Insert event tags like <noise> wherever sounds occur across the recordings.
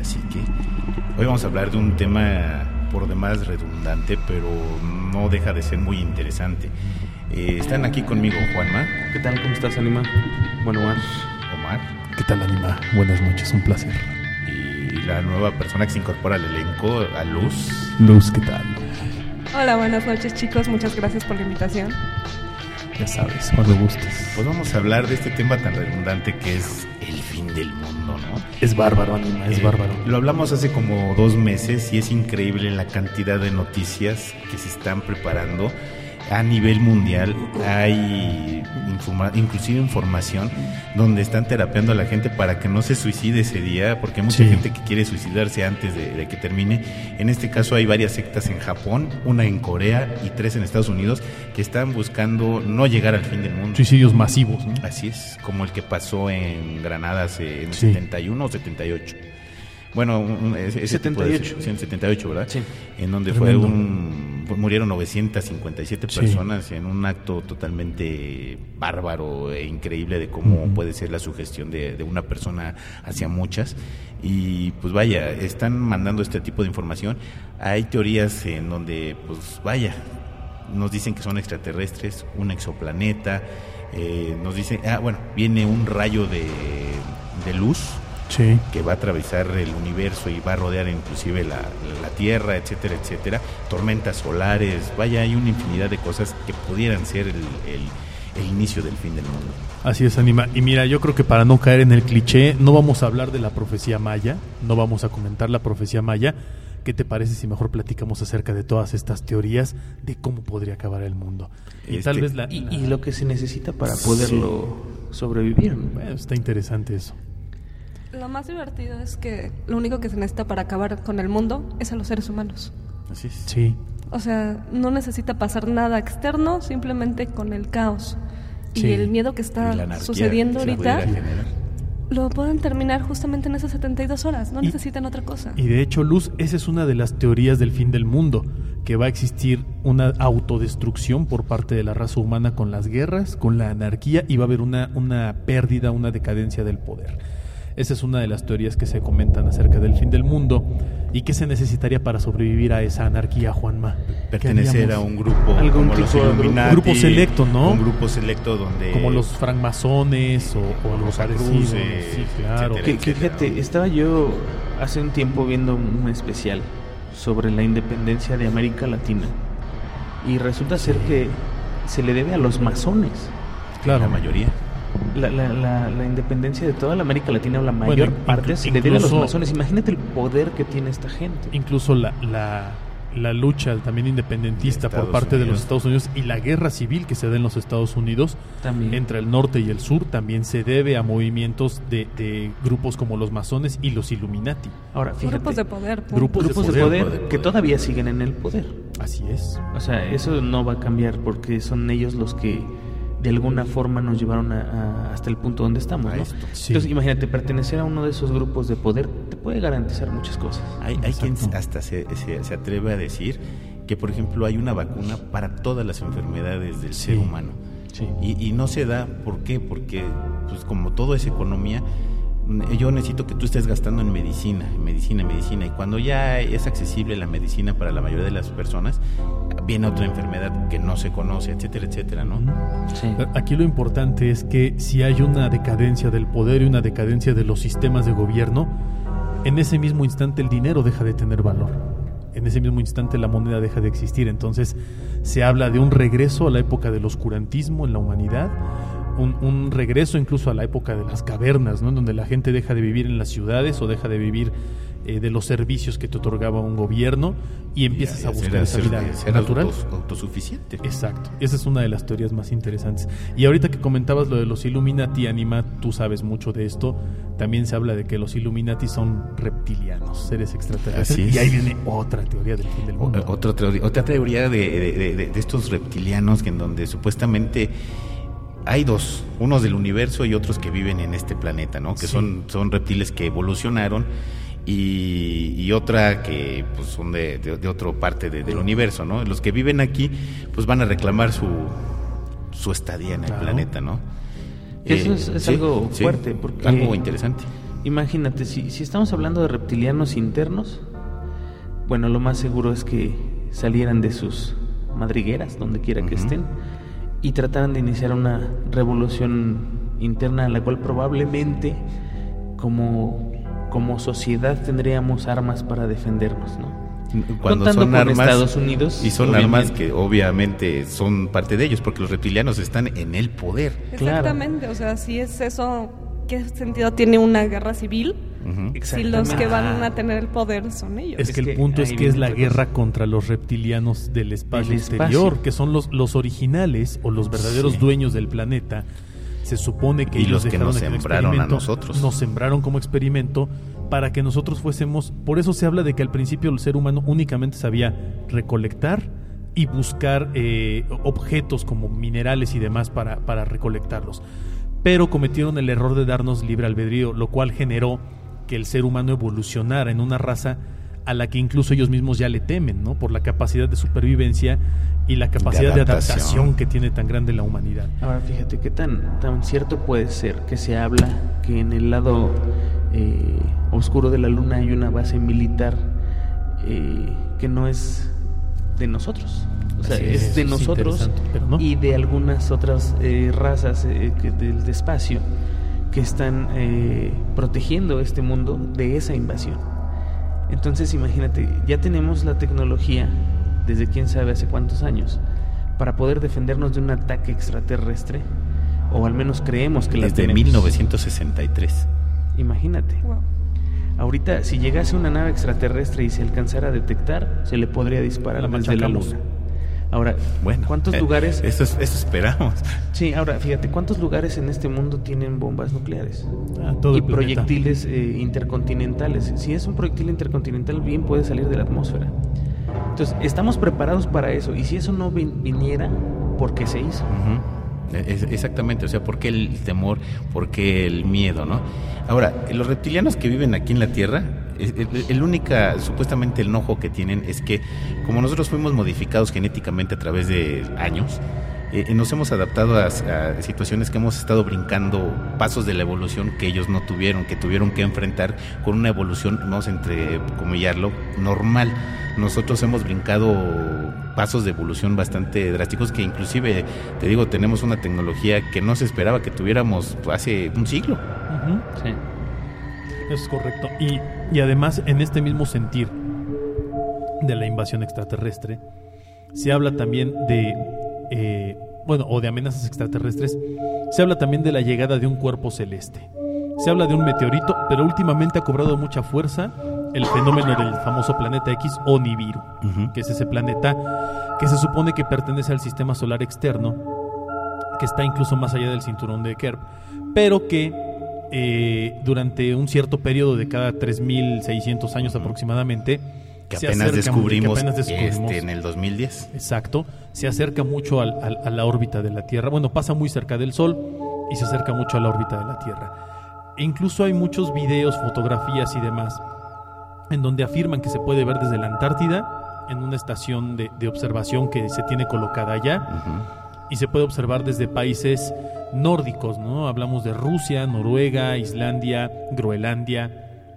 la psique. Hoy vamos a hablar de un tema por demás redundante, pero no deja de ser muy interesante. Eh, están aquí conmigo Juanma. ¿Qué tal? ¿Cómo estás, Anima? Bueno, Omar. Omar. ¿Qué tal, Anima? Buenas noches, un placer. Y la nueva persona que se incorpora al elenco, a Luz. Luz, ¿qué tal? Hola, buenas noches chicos, muchas gracias por la invitación. Ya sabes, cuando gustes. Pues vamos a hablar de este tema tan redundante que es el fin del mundo, ¿no? Es bárbaro, Anima, es Eh, bárbaro. Lo hablamos hace como dos meses y es increíble la cantidad de noticias que se están preparando a nivel mundial. Hay informa- inclusive información donde están terapeando a la gente para que no se suicide ese día, porque hay mucha Sí. gente que quiere suicidarse antes de, de que termine. En este caso hay varias sectas en Japón, una en Corea y tres en Estados Unidos que están buscando no llegar al fin del mundo. Suicidios masivos, ¿no? Así es, como el que pasó en Granada hace- en Sí. 71 o 78. Bueno, un- ese, ese tipo de- 78. sí, en 78, ¿verdad? Sí. En donde Tremendo. fue un murieron 957 Sí. personas en un acto totalmente bárbaro e increíble de cómo puede ser la sugestión de, de una persona hacia muchas. Y pues vaya, están mandando este tipo de información. Hay teorías en donde, pues vaya, nos dicen que son extraterrestres, un exoplaneta, eh, nos dicen, ah, bueno, viene un rayo de, de luz Sí. que va a atravesar el universo y va a rodear inclusive la, la Tierra, etcétera, etcétera, tormentas solares, vaya, hay una infinidad de cosas que pudieran ser el, el- el inicio del fin del mundo. Así es, Anima. Y mira, yo creo que para no caer en el cliché, no vamos a hablar de la profecía maya, no vamos a comentar la profecía maya. ¿Qué te parece si mejor platicamos acerca de todas estas teorías de cómo podría acabar el mundo? Y Este- tal vez la... Y, la- y lo que se necesita para poderlo sobrevivir. ¿no? Bueno, está interesante eso. Lo más divertido es que lo único que se necesita para acabar con el mundo es a los seres humanos. Así es. Sí. O sea, no necesita pasar nada externo, simplemente con el caos. Sí. Y el miedo que está anarquía sucediendo que ahorita, lo pueden terminar justamente en esas 72 horas. No Y- necesitan otra cosa. Y de hecho, Luz, esa es una de las teorías del fin del mundo, que va a existir una autodestrucción por parte de la raza humana con las guerras, con la anarquía, y va a haber una, una pérdida, una decadencia del poder. Esa es una de las teorías que se comentan acerca del fin del mundo y que se necesitaría para sobrevivir a esa anarquía, Juanma. ¿Qué Pertenecer a un grupo Algún como los tipo de grupo. Illuminati, Grupo selecto, ¿no? Un grupo selecto donde Como los francmasones o, o los parecidos. Sí, claro. etcétera. Que, que fíjate, estaba yo hace un tiempo viendo un especial sobre la independencia de América Latina y resulta ser que se le debe a los masones. Claro. la mayoría. La, la, la, la independencia de toda la América Latina o la mayor Bueno, parte se le debe a los masones. Imagínate el poder que tiene esta gente. incluso la, la, la lucha también independentista De por parte de los. Estados Unidos y la guerra civil que se da en los Estados Unidos También. entre el norte y el sur también se debe a movimientos de, de grupos como los masones y los Illuminati. Ahora, fíjate. Grupos de poder. punto. Grupos grupos de de poder, poder, que todavía siguen en el poder. Así es. O sea, eso no va a cambiar porque son ellos los que de alguna forma nos llevaron a- a- hasta el punto donde estamos. ¿no? Sí. Entonces, imagínate, pertenecer a uno de esos grupos de poder te puede garantizar muchas cosas. Hay, hay quien hasta se, se- se atreve a decir que, por ejemplo, hay una vacuna para todas las enfermedades del ser humano. Sí. Y, y no se da, ¿por qué? Porque, pues como todo es economía, yo necesito que tú estés gastando en medicina, en medicina, en medicina. Y cuando ya es accesible la medicina para la mayoría de las personas, viene otra enfermedad que no se conoce, etcétera, etcétera, ¿no? Sí. Aquí lo importante es que si hay una decadencia del poder y una decadencia de los sistemas de gobierno, en ese mismo instante el dinero deja de tener valor. En ese mismo instante la moneda deja de existir. Entonces se habla de un regreso a la época del oscurantismo en la humanidad, un, un regreso incluso a la época de las cavernas, ¿no? en donde la gente deja de vivir en las ciudades o deja de vivir eh, de los servicios que te otorgaba un gobierno y empiezas Y a buscar esa vida ser natural. autos- autosuficiente. Exacto, esa es una de las teorías más interesantes. Y ahorita que comentabas lo de los Illuminati, Anima, tú sabes mucho de esto, también se habla de que los Illuminati son reptilianos, seres extraterrestres. Y ahí viene otra teoría del fin del O- mundo. Otra teoría, otra teoría de, de- de- de- de estos reptilianos que en donde supuestamente hay dos, unos del universo y otros que viven en este planeta, ¿no? Que Sí. son, son reptiles que evolucionaron y, y otra que pues son de, de, de otra parte de- del universo, ¿no? Los que viven aquí pues van a reclamar su, su estadía en el Claro. planeta, ¿no? Eso Eh, es, es sí, algo sí, fuerte. Porque Algo interesante. Imagínate, si, si estamos hablando de reptilianos internos, bueno, lo más seguro es que salieran de sus madrigueras, donde quiera que estén, y trataran de iniciar una revolución interna en la cual probablemente como, como sociedad tendríamos armas para defendernos, ¿no? Cuando Contando son con armas Estados Unidos, y son obviamente. armas que obviamente son parte de ellos porque los reptilianos están en el poder. Claro. Exactamente, o sea, si es eso, ¿qué sentido tiene una guerra civil si los que van a tener el poder son ellos? Es, Es que, que el punto es que es la guerra contra los reptilianos del espacio Del exterior, espacio. que son los, los originales o los verdaderos Sí. dueños del planeta. Se supone que Y ellos los que nos sembraron a nosotros. Nos sembraron como experimento para que nosotros fuésemos. Por eso se habla de que al principio el ser humano únicamente sabía recolectar y buscar eh, objetos como minerales y demás para, para recolectarlos. Pero cometieron el error de darnos libre albedrío, lo cual generó que el ser humano evolucionara en una raza a la que incluso ellos mismos ya le temen, ¿no? Por la capacidad de supervivencia y la capacidad de adaptación, adaptación. que tiene tan grande la humanidad. Ahora fíjate qué tan, tan cierto puede ser que se habla que en el lado eh, oscuro de la luna hay una base militar eh, que no es de nosotros. O sea, es, es, de nosotros no. y de algunas otras eh, razas eh, que- del espacio que están eh, protegiendo este mundo de esa invasión. Entonces imagínate, ya tenemos la tecnología desde quién sabe hace cuántos años para poder defendernos de un ataque extraterrestre, o al menos creemos que la Desde tenemos. 1963. Imagínate. Wow. Ahorita, si llegase una nave extraterrestre y se alcanzara a detectar, se le podría disparar La desde la luna. Ahora, Bueno, ¿cuántos eh, lugares? Eso, es- eso esperamos. Sí, ahora fíjate, ¿cuántos lugares en este mundo tienen bombas nucleares? Ah, todo y proyectiles eh, intercontinentales. Si es un proyectil intercontinental, bien puede salir de la atmósfera. Entonces, estamos preparados para eso. Y si eso no vin- viniera, ¿por qué se hizo? Es- exactamente, o sea, ¿por qué el temor? ¿Por qué el miedo, no? Ahora, los reptilianos que viven aquí en la Tierra, el, el única, supuestamente el enojo que tienen es que como nosotros fuimos modificados genéticamente a través de años, eh, eh, nos hemos adaptado a, a situaciones que hemos estado brincando pasos de la evolución que ellos no tuvieron, que tuvieron que enfrentar con una evolución, vamos a entre comillarlo, normal. Nosotros hemos brincado pasos de evolución bastante drásticos que inclusive, te digo, tenemos una tecnología que no se esperaba que tuviéramos hace un siglo. Sí. Es correcto. Y, y además, en este mismo sentir de la invasión extraterrestre, se habla también de, eh, bueno, o de amenazas extraterrestres, se habla también de la llegada de un cuerpo celeste. Se habla de un meteorito, pero últimamente ha cobrado mucha fuerza el fenómeno del famoso planeta X o Nibiru, que es ese planeta que se supone que pertenece al sistema solar externo, que está incluso más allá del cinturón de Kerr, pero que eh, durante un cierto periodo de cada 3.600 años aproximadamente, Que apenas acerca- descubrimos, que apenas descubrimos, este, en el 2010. exacto, se acerca mucho al- al- a la órbita de la Tierra, bueno, pasa muy cerca del Sol y se acerca mucho a la órbita de la Tierra. E incluso hay muchos videos, fotografías y demás en donde afirman que se puede ver desde la Antártida en una estación de, de observación que se tiene colocada allá. Y se puede observar desde países nórdicos, ¿no? Hablamos de Rusia, Noruega, Islandia, Groenlandia,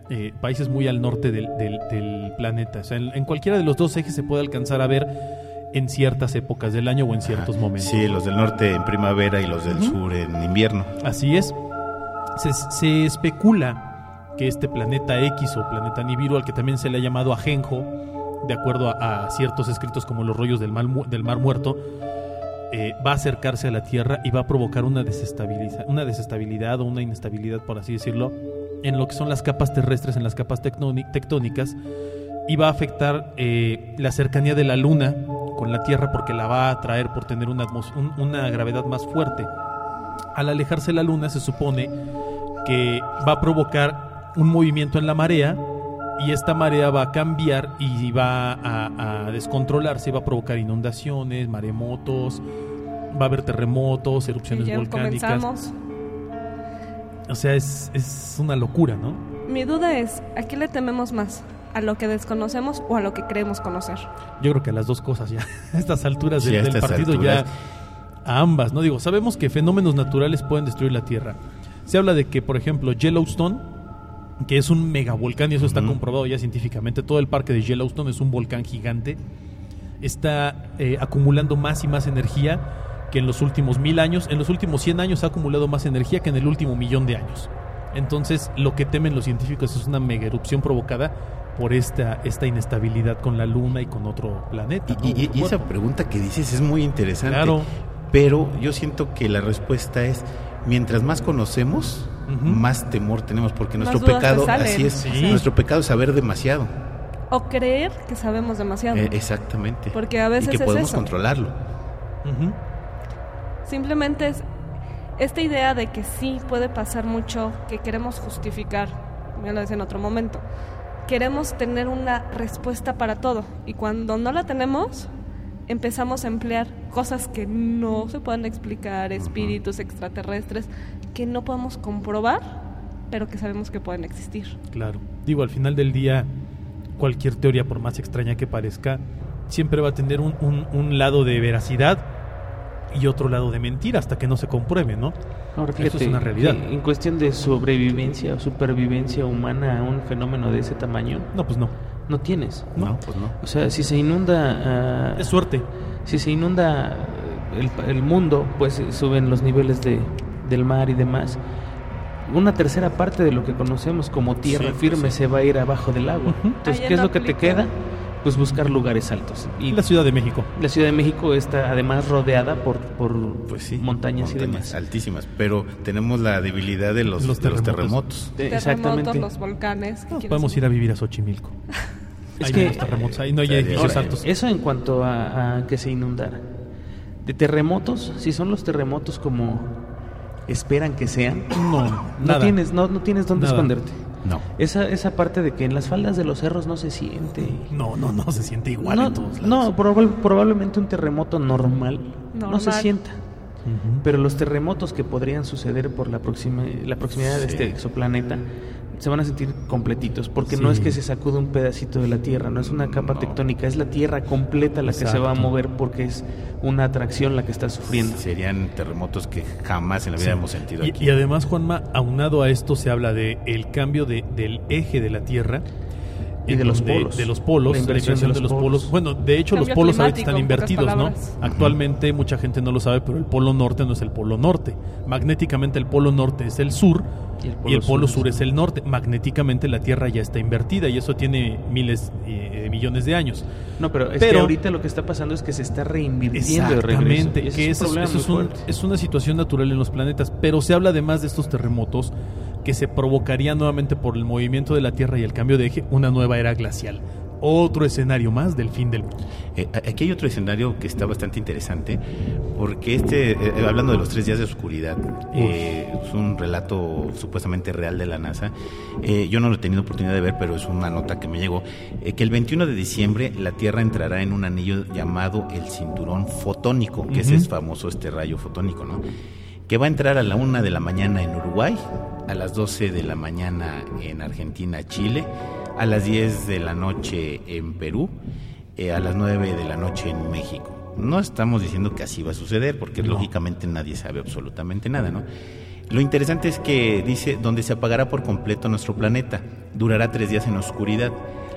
eh, países muy al norte del, del- del planeta. O sea, en, en cualquiera de los dos ejes se puede alcanzar a ver en ciertas épocas del año o en ciertos Ajá. momentos. Sí, los del norte en primavera y los del sur en invierno. Así es. Se, se especula que este planeta X o planeta Nibiru, al que también se le ha llamado Ajenjo, de acuerdo a, a ciertos escritos como los rollos del Mar Muerto, eh, va a acercarse a la Tierra y va a provocar una, desestabiliza- una desestabilidad o una inestabilidad, por así decirlo, en lo que son las capas terrestres, en las capas tectóni- tectónicas, y va a afectar eh, la cercanía de la Luna con la Tierra porque la va a atraer por tener una, una gravedad más fuerte. Al alejarse la Luna se supone que va a provocar un movimiento en la marea y esta marea va a cambiar y va a, a descontrolarse, va a provocar inundaciones, maremotos, va a haber terremotos, erupciones Y ya volcánicas. comenzamos. O sea, es, es una locura, ¿no? Mi duda es, ¿a qué le tememos más? ¿A lo que desconocemos o a lo que creemos conocer? Yo creo que a las dos cosas ya. <laughs> A estas alturas Sí, del, partido alturas. ya a ambas, ¿no? Digo, sabemos que fenómenos naturales pueden destruir la Tierra. Se habla de que, por ejemplo, Yellowstone que es un megavolcán y eso está comprobado ya científicamente. Todo el parque de Yellowstone es un volcán gigante. Está eh, acumulando más y más energía que en los últimos mil años. En los últimos 100 años ha acumulado más energía que en el último millón de años. Entonces, lo que temen los científicos es una mega erupción provocada por esta, esta inestabilidad con la Luna y con otro planeta. ¿no? Y, y- esa pregunta que dices es muy interesante. Claro. Pero yo siento que la respuesta es, mientras más conocemos, Más temor tenemos, porque nuestro pecado, así es, Sí. nuestro pecado es saber demasiado. O creer que sabemos demasiado. Eh, exactamente. Porque a veces y que es podemos eso. controlarlo. Simplemente es esta idea de que sí puede pasar mucho, que queremos justificar, ya lo decía en otro momento, queremos tener una respuesta para todo y cuando no la tenemos empezamos a emplear cosas que no se pueden explicar, espíritus extraterrestres que no podemos comprobar, pero que sabemos que pueden existir. Claro. Digo, al final del día, cualquier teoría, por más extraña que parezca, siempre va a tener un, un- un lado de veracidad y otro lado de mentira hasta que no se compruebe, ¿no? Ahora, Eso es fíjate una realidad. en cuestión de sobrevivencia o supervivencia humana a un fenómeno de ese tamaño, No, pues no. no tienes. No, pues no. O sea, si se inunda... ah, Es suerte. Si se inunda eh, el, el mundo, pues eh, suben los niveles de, del mar y demás. Una tercera parte de lo que conocemos como tierra Sí, firme sí. se va a ir abajo del agua. Entonces, Ahí ¿qué es lo que te queda? Pues buscar lugares altos. Y La Ciudad de México. la Ciudad de México está además rodeada por, por Pues sí. montañas, y demás. altísimas. Pero tenemos la debilidad de los, Los de los terremotos. Eh, Terremotos, Exactamente. los volcanes. ¿qué Nos podemos ir a vivir a Xochimilco. <laughs> Es Ahí que- hay terremotos, ahí no hay edificios Ahora, altos. eso en cuanto a, a que se inundara. De terremotos, si son los terremotos como esperan que sean, No, no nada. tienes, no, no tienes dónde Nada. esconderte. No. Esa, esa parte de que en las faldas de los cerros no se siente. No, no, no, se siente igual no, en todos lados. no, probable- probablemente un terremoto normal, no se sienta. Pero los terremotos que podrían suceder por la, proxima, la proximidad de este exoplaneta se van a sentir completitos, porque no es que se sacude un pedacito de la Tierra, no es una capa No. tectónica, es la Tierra completa la que se va a mover porque es una atracción la que está sufriendo. Serían terremotos que jamás en la vida Sí. hemos sentido Y- aquí. Y, además, Juanma, aunado a esto se habla de el cambio de, del eje de la Tierra. Y de los polos. De los polos, La inversión de de los los polos. polos. Bueno, de hecho, los polos ahorita están invertidos, ¿no? Actualmente mucha gente no lo sabe, pero el polo norte no es el polo norte. Magnéticamente el polo norte es el sur y el polo, sur, es el norte. Magnéticamente la Tierra ya está invertida y eso tiene miles eh, de millones de años. No, pero es que Pero- ahorita lo que está pasando es que se está reinvirtiendo de regreso. Exactamente, que es eso, un problema eso es, un- es una situación natural en los planetas, pero se habla además de estos terremotos que se provocarían nuevamente por el movimiento de la Tierra y el cambio de eje, una nueva era glacial. Otro escenario más del fin del mundo. Eh, aquí hay otro escenario que está bastante interesante, porque este, eh, eh, hablando de los tres días de oscuridad, eh, es un relato supuestamente real de la NASA. Eh, yo no lo he tenido oportunidad de ver, pero es una nota que me llegó, que el 21 de diciembre la Tierra entrará en un anillo llamado el cinturón fotónico, que ese es famoso este rayo fotónico, ¿no? Que va a entrar a la una de la mañana en Uruguay, a las 12 de la mañana en Argentina, Chile, a las 10 de la noche en Perú, eh, a las 9 de la noche en México. No estamos diciendo que así va a suceder, porque No. lógicamente nadie sabe absolutamente nada, ¿no? Lo interesante es que dice donde se apagará por completo nuestro planeta, durará tres días en oscuridad.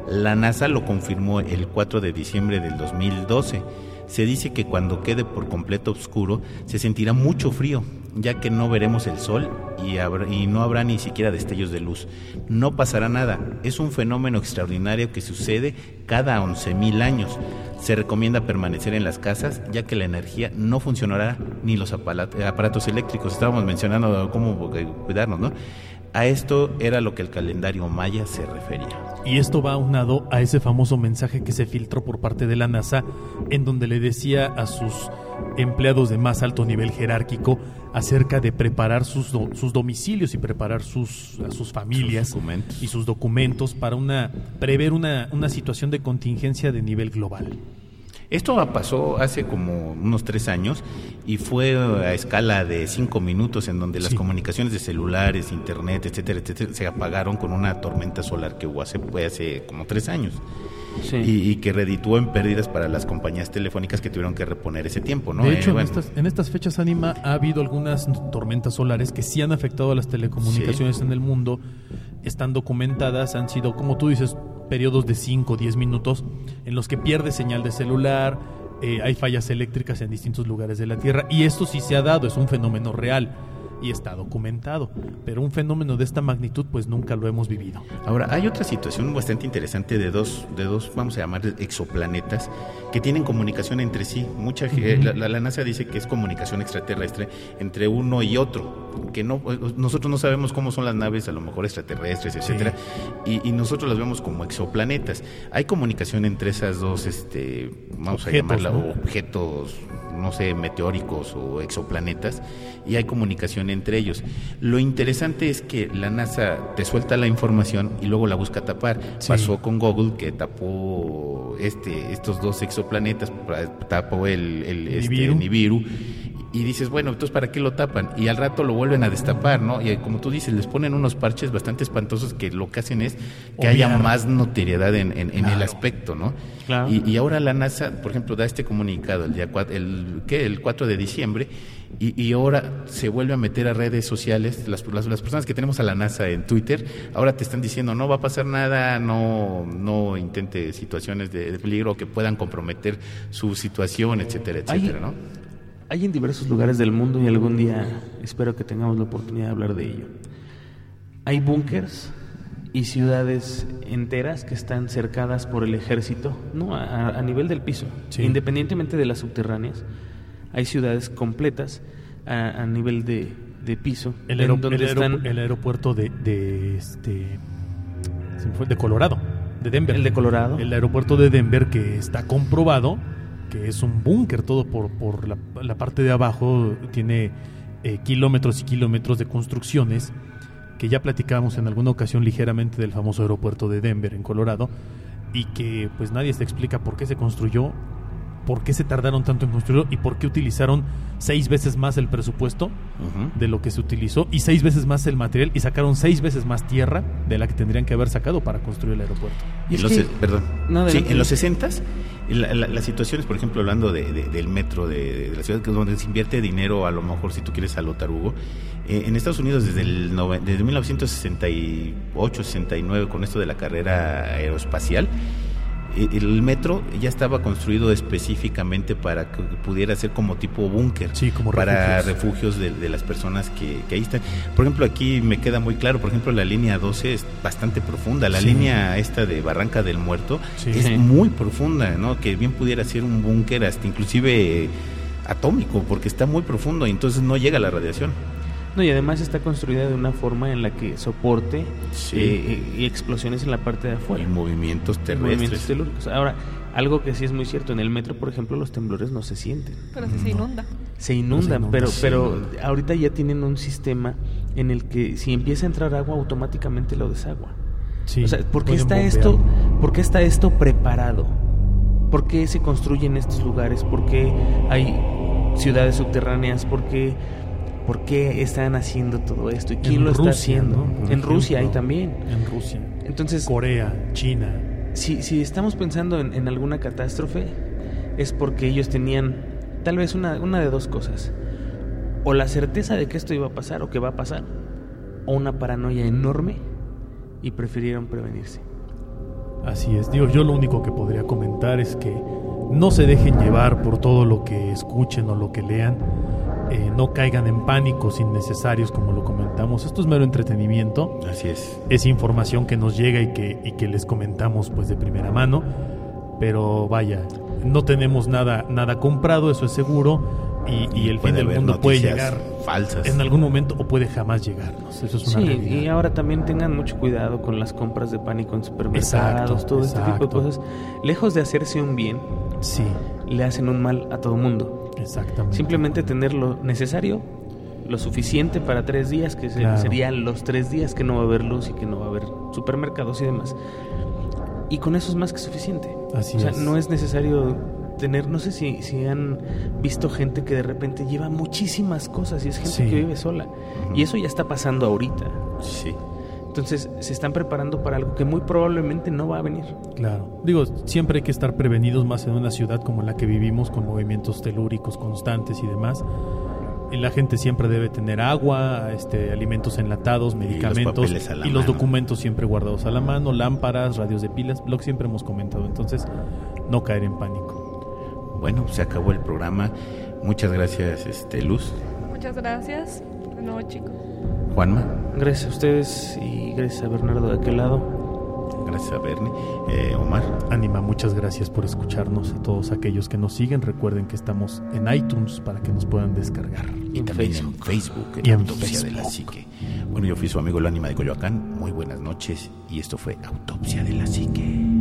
La NASA lo confirmó el 4 de diciembre del 2012. Se dice que cuando quede por completo oscuro se sentirá mucho frío, ya que no veremos el sol y, no habrá ni siquiera destellos de luz. No pasará nada, es un fenómeno extraordinario que sucede cada 11.000 años. Se recomienda permanecer en las casas, ya que la energía no funcionará ni los aparatos eléctricos. Estábamos mencionando cómo cuidarnos, ¿no? A esto era lo que el calendario maya se refería. Y esto va aunado a ese famoso mensaje que se filtró por parte de la NASA, en donde le decía a sus empleados de más alto nivel jerárquico acerca de preparar sus, do- sus domicilios y preparar sus, a sus familias Sus y sus documentos para una prever una, una situación de contingencia de nivel global. Esto pasó hace como unos tres años y fue a escala de cinco minutos en donde las Sí. comunicaciones de celulares, internet, etcétera, etcétera, se apagaron con una tormenta solar que hubo hace, fue hace como tres años Sí. y, y que redituó en pérdidas para las compañías telefónicas que tuvieron que reponer ese tiempo, ¿no? De Eh, hecho, bueno, en, estas, en estas fechas, Anima, ha habido algunas tormentas solares que sí han afectado a las telecomunicaciones en el mundo. están documentadas, han sido, como tú dices, periodos de 5 o 10 minutos en los que pierde señal de celular, eh, hay fallas eléctricas en distintos lugares de la Tierra y esto sí se ha dado, es un fenómeno real y está documentado, pero un fenómeno de esta magnitud pues nunca lo hemos vivido. Ahora, hay otra situación bastante interesante de dos, de dos vamos a llamar exoplanetas, que tienen comunicación entre sí. Mucha, la, NASA dice que es comunicación extraterrestre entre uno y otro, que no nosotros no sabemos cómo son las naves, a lo mejor extraterrestres, etcétera, y, nosotros las vemos como exoplanetas. Hay comunicación entre esas dos, este, vamos a llamarla objetos no sé, meteóricos o exoplanetas, y hay comunicación entre ellos. Lo interesante es que la NASA te suelta la información y luego la busca tapar. Pasó con Google que tapó este, estos dos exoplanetas, tapó el, el este, Nibiru y dices, bueno, entonces ¿para qué lo tapan? Y al rato lo vuelven a destapar, ¿no? Y como tú dices, les ponen unos parches bastante espantosos que lo que hacen es que haya más notoriedad en, el aspecto, ¿no? Y, ahora la NASA, por ejemplo, da este comunicado el día el, ¿qué? el 4 de diciembre y, ahora se vuelve a meter a redes sociales, las, las, personas que tenemos a la NASA en Twitter, ahora te están diciendo no va a pasar nada, no, no intente situaciones de, peligro que puedan comprometer su situación, etcétera, etcétera, ¿no? Hay en diversos lugares del mundo y algún día espero que tengamos la oportunidad de hablar de ello. Hay búnkers y ciudades enteras que están cercadas por el ejército, no a, nivel del piso, independientemente de las subterráneas. Hay ciudades completas a, nivel de, piso. El, el, aeropuerto de, de este de Colorado, de Denver. El de Colorado. El aeropuerto de Denver que está comprobado que es un búnker todo por, por la, parte de abajo, tiene eh, kilómetros y kilómetros de construcciones, que ya platicábamos en alguna ocasión ligeramente del famoso aeropuerto de Denver en Colorado, y que pues nadie se explica por qué se construyó por qué se tardaron tanto en construirlo y por qué utilizaron seis veces más el presupuesto de lo que se utilizó y seis veces más el material y sacaron seis veces más tierra de la que tendrían que haber sacado para construir el aeropuerto. Y en, los, perdón. sí, en los 60 la, las situaciones, por ejemplo, hablando del metro de, la ciudad, donde se invierte dinero, a lo mejor si tú quieres a lo tarugo, eh, en Estados Unidos desde, el desde 1968, 69, con esto de la carrera aeroespacial, el metro ya estaba construido específicamente para que pudiera ser como tipo búnker, para refugios, de, las personas que, ahí están. Por ejemplo, aquí me queda muy claro, por ejemplo, la línea 12 es bastante profunda, la línea esta de Barranca del Muerto es muy profunda, ¿no? Que bien pudiera ser un búnker hasta inclusive atómico, porque está muy profundo y entonces no llega la radiación. No, y además está construida de una forma en la que soporte eh, y explosiones en la parte de afuera. Y movimientos terrestres. Movimientos Ahora, algo que sí es muy cierto, en el metro, por ejemplo, los temblores no se sienten. Pero sí se inunda. Se inundan, pero, pero ahorita ya tienen un sistema en el que si empieza a entrar agua, automáticamente lo desagua. Sí, o sea, ¿por qué está esto, ¿por qué está esto preparado? ¿Por qué se construyen estos lugares? ¿Por qué hay ciudades subterráneas? ¿Por qué ¿Por qué están haciendo todo esto? ¿Y quién lo está haciendo? En Rusia hay también. En Rusia. Entonces, Corea, China. Si, si estamos pensando en, alguna catástrofe, es porque ellos tenían tal vez una, una de dos cosas. O la certeza de que esto iba a pasar o que va a pasar, o una paranoia enorme y prefirieron prevenirse. Así es. Digo, yo lo único que podría comentar es que no se dejen llevar por todo lo que escuchen o lo que lean eh, no caigan en pánicos innecesarios como lo comentamos. Esto es mero entretenimiento. Así es. Es información que nos llega y que, y que les comentamos pues de primera mano. Pero vaya, no tenemos nada, nada comprado, eso es seguro. Y, el fin del mundo puede llegar falsas en algún momento o puede jamás llegar. Eso es una sí, y ahora también tengan mucho cuidado con las compras de pánico en supermercados, todo este tipo de cosas. Lejos de hacerse un bien, sí. le hacen un mal a todo mundo. Exactamente. Simplemente tener lo necesario, lo suficiente para tres días, que serían los tres días que no va a haber luz y que no va a haber supermercados y demás. Y con eso es más que suficiente. Así o sea, no es necesario tener, no sé si, si han visto gente que de repente lleva muchísimas cosas y es gente que vive sola. Y eso ya está pasando ahorita. Sí. Entonces se están preparando para algo que muy probablemente no va a venir. Claro. Digo, siempre hay que estar prevenidos más en una ciudad como la que vivimos, con movimientos telúricos constantes y demás. la gente siempre debe tener agua, este, alimentos enlatados, medicamentos papeles a la y los documentos siempre guardados a la mano, lámparas, radios de pilas, lo que siempre hemos comentado. Entonces, no caer en pánico. Bueno, se acabó el programa. Muchas gracias, este Luz, Muchas gracias. De nuevo, chicos. Juanma, Gracias a ustedes y gracias a Bernardo de aquel lado. gracias a Bernie, eh, Omar. Anima, muchas gracias por escucharnos. A todos aquellos que nos siguen, recuerden que estamos en iTunes para que nos puedan descargar. Y también Facebook. en Facebook, en Y en Autopsia de la Facebook. Psique. Bueno, yo fui su amigo el ánima de Coyoacán. Muy buenas noches y esto fue Autopsia de la Psique.